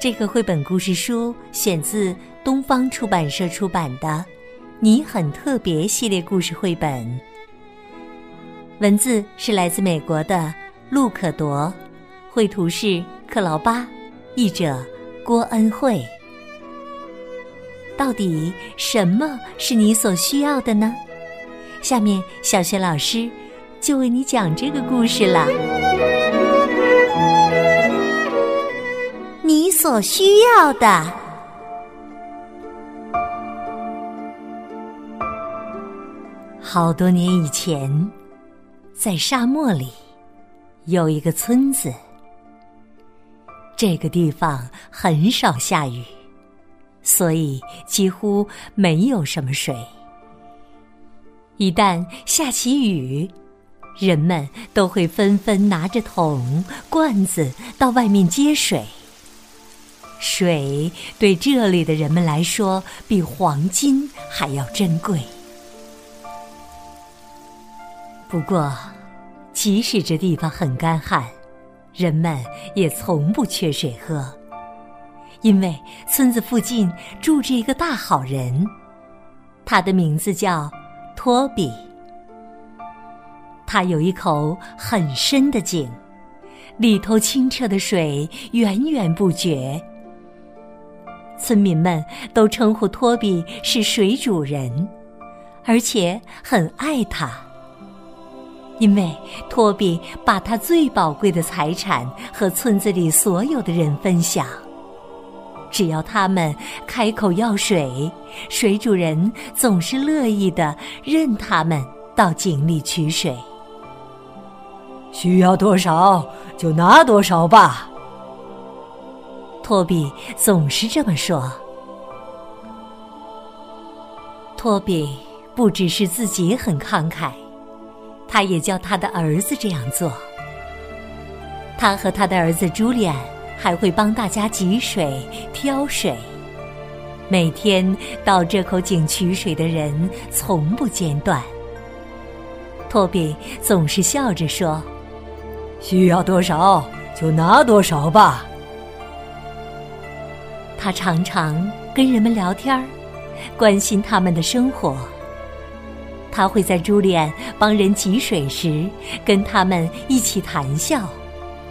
这个绘本故事书选自东方出版社出版的《你很特别》系列故事绘本。文字是来自美国的陆可铎，绘图是克劳巴，译者郭恩惠。到底什么是你所需要的呢？下面小学老师就为你讲这个故事了。所需要的，好多年以前。在沙漠里，有一个村子。这个地方很少下雨，所以几乎没有什么水。一旦下起雨，人们都会纷纷拿着桶、罐子到外面接水。水对这里的人们来说，比黄金还要珍贵。不过，即使这地方很干旱，人们也从不缺水喝，因为村子附近住着一个大好人，他的名字叫托比。他有一口很深的井，里头清澈的水源源不绝。村民们都称呼托比是水主人，而且很爱他。因为托比把他最宝贵的财产和村子里所有的人分享，只要他们开口要水，水主人总是乐意的任他们到井里取水。需要多少就拿多少吧。托比总是这么说。托比不只是自己很慷慨。他也教他的儿子这样做。他和他的儿子朱利安还会帮大家汲水、挑水。每天到这口井取水的人从不间断。托比总是笑着说：“需要多少就拿多少吧。”他常常跟人们聊天儿，关心他们的生活。他会在朱利安帮人汲水时，跟他们一起谈笑，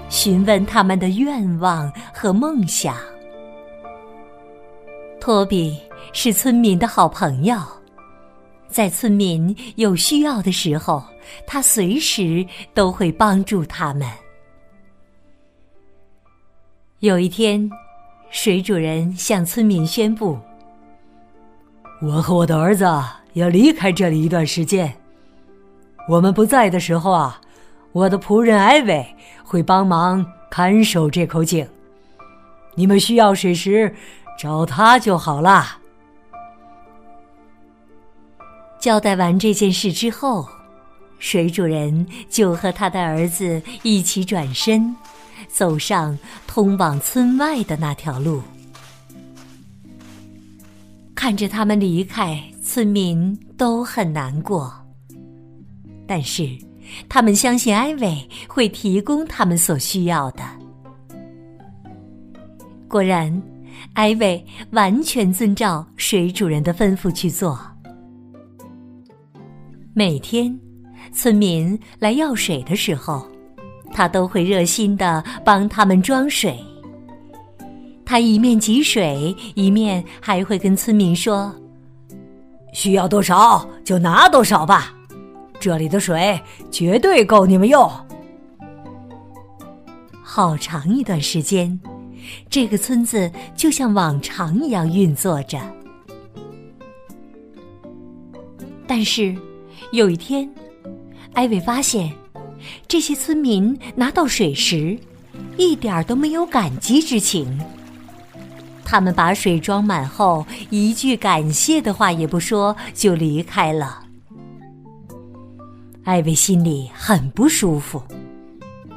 询问他们的愿望和梦想。托比是村民的好朋友，在村民有需要的时候，他随时都会帮助他们。有一天，水主人向村民宣布：“我和我的儿子。”要离开这里一段时间。我们不在的时候啊，我的仆人艾维会帮忙看守这口井。你们需要水时，找他就好了。交代完这件事之后，水主人就和他的儿子一起转身，走上通往村外的那条路。看着他们离开。村民都很难过，但是他们相信艾薇会提供他们所需要的。果然，艾薇完全遵照水主人的吩咐去做。每天，村民来要水的时候，他都会热心的帮他们装水。他一面汲水，一面还会跟村民说。需要多少就拿多少吧，这里的水绝对够你们用。好长一段时间，这个村子就像往常一样运作着。但是，有一天，艾薇发现，这些村民拿到水时，一点儿都没有感激之情。他们把水装满后，一句感谢的话也不说，就离开了。艾薇心里很不舒服，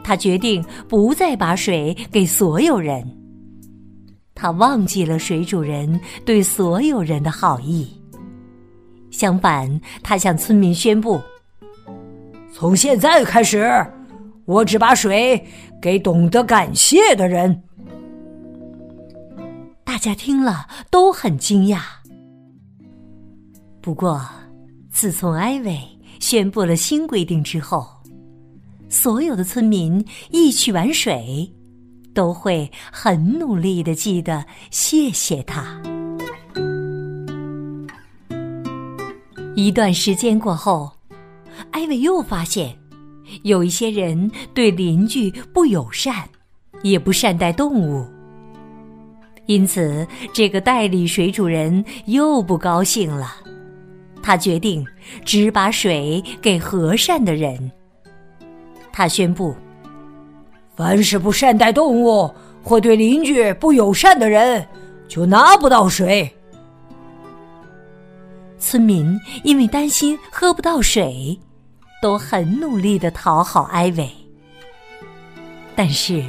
他决定不再把水给所有人。他忘记了水主人对所有人的好意，相反，他向村民宣布：从现在开始，我只把水给懂得感谢的人。大家听了都很惊讶。不过，自从艾薇宣布了新规定之后，所有的村民一去玩水，都会很努力的记得谢谢他。一段时间过后，艾薇又发现，有一些人对邻居不友善，也不善待动物。因此，这个代理水主人又不高兴了。他决定只把水给和善的人。他宣布：凡是不善待动物或对邻居不友善的人，就拿不到水。村民因为担心喝不到水，都很努力的讨好艾维。但是。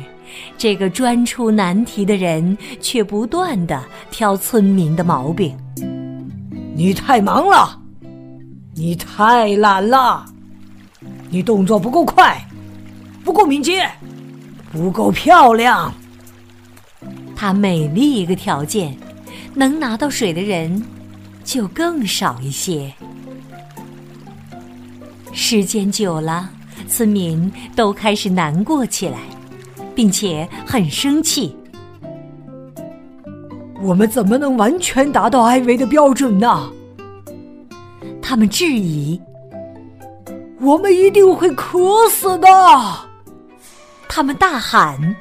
这个专出难题的人却不断的挑村民的毛病。你太忙了，你太懒了，你动作不够快，不够敏捷，不够漂亮。他每立一个条件，能拿到水的人就更少一些。时间久了，村民都开始难过起来。并且很生气。我们怎么能完全达到艾维的标准呢？他们质疑。我们一定会渴死的！他们大喊。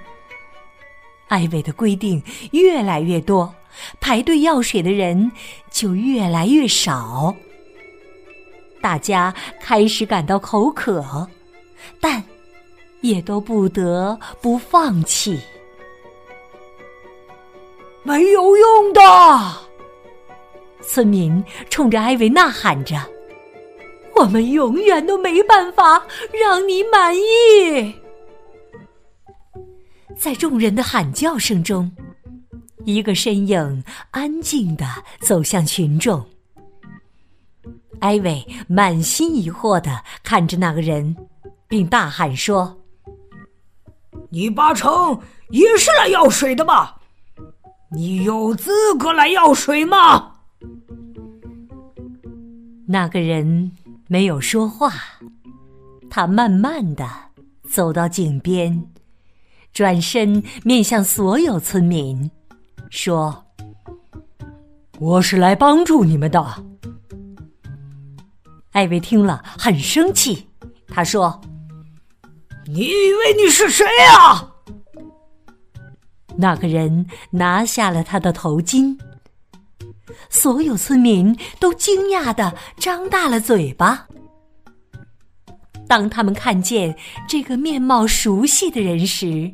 艾维的规定越来越多，排队要水的人就越来越少。大家开始感到口渴，但。也都不得不放弃，没有用的。村民冲着艾维呐喊着：“我们永远都没办法让你满意。”在众人的喊叫声中，一个身影安静的走向群众。艾维满心疑惑的看着那个人，并大喊说。你八成也是来要水的吧？你有资格来要水吗？那个人没有说话，他慢慢的走到井边，转身面向所有村民，说：“我是来帮助你们的。”艾薇听了很生气，他说。你以为你是谁呀？那个人拿下了他的头巾，所有村民都惊讶的张大了嘴巴。当他们看见这个面貌熟悉的人时，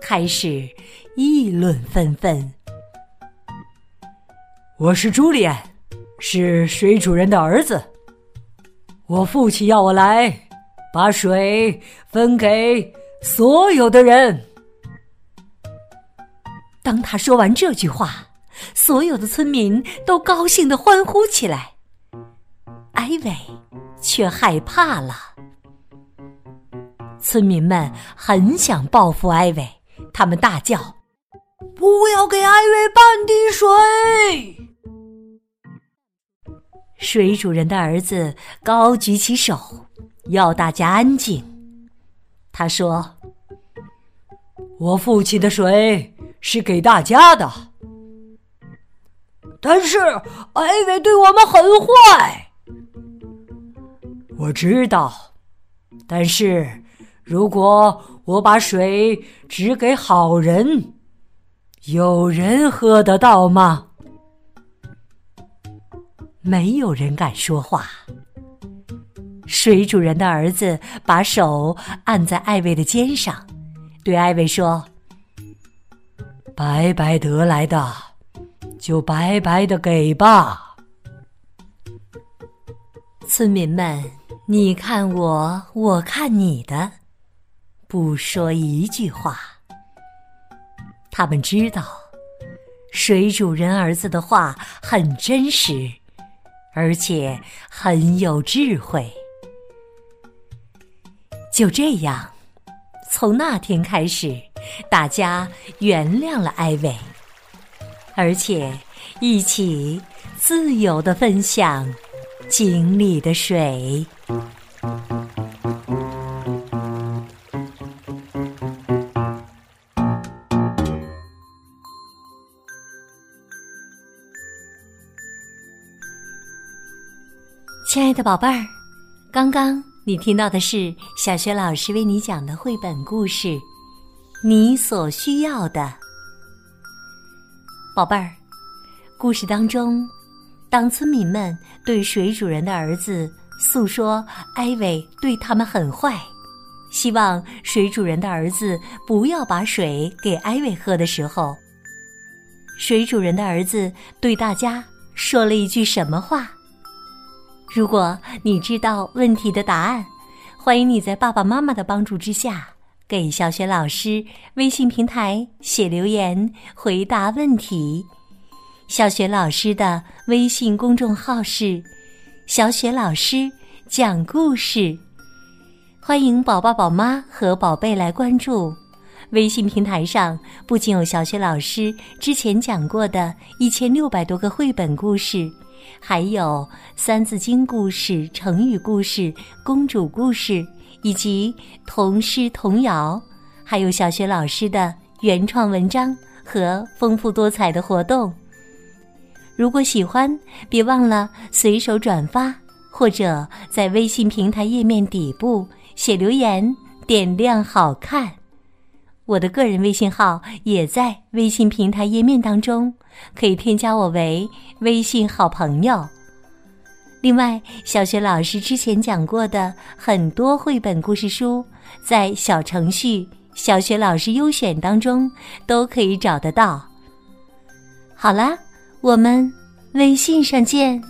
开始议论纷纷。我是朱利安，是水主人的儿子。我父亲要我来。把水分给所有的人。当他说完这句话，所有的村民都高兴的欢呼起来。艾薇却害怕了。村民们很想报复艾薇，他们大叫：“不要给艾薇半滴水！”水主人的儿子高举起手。要大家安静，他说：“我父亲的水是给大家的，但是艾维对我们很坏。我知道，但是如果我把水只给好人，有人喝得到吗？没有人敢说话。”水主人的儿子把手按在艾薇的肩上，对艾薇说：“白白得来的就白白的给吧。村民们，你看我，我看你的，不说一句话。他们知道，水主人儿子的话很真实，而且很有智慧。就这样，从那天开始，大家原谅了艾薇，而且一起自由的分享井里的水。亲爱的宝贝儿，刚刚。你听到的是小学老师为你讲的绘本故事《你所需要的》，宝贝儿。故事当中，当村民们对水主人的儿子诉说艾薇对他们很坏，希望水主人的儿子不要把水给艾薇喝的时候，水主人的儿子对大家说了一句什么话？如果你知道问题的答案，欢迎你在爸爸妈妈的帮助之下，给小雪老师微信平台写留言回答问题。小雪老师的微信公众号是“小雪老师讲故事”，欢迎宝宝、宝妈和宝贝来关注。微信平台上不仅有小雪老师之前讲过的一千六百多个绘本故事。还有三字经故事、成语故事、公主故事，以及童诗童谣，还有小学老师的原创文章和丰富多彩的活动。如果喜欢，别忘了随手转发，或者在微信平台页面底部写留言，点亮好看。我的个人微信号也在微信平台页面当中，可以添加我为微信好朋友。另外，小学老师之前讲过的很多绘本故事书，在小程序“小学老师优选”当中都可以找得到。好啦，我们微信上见。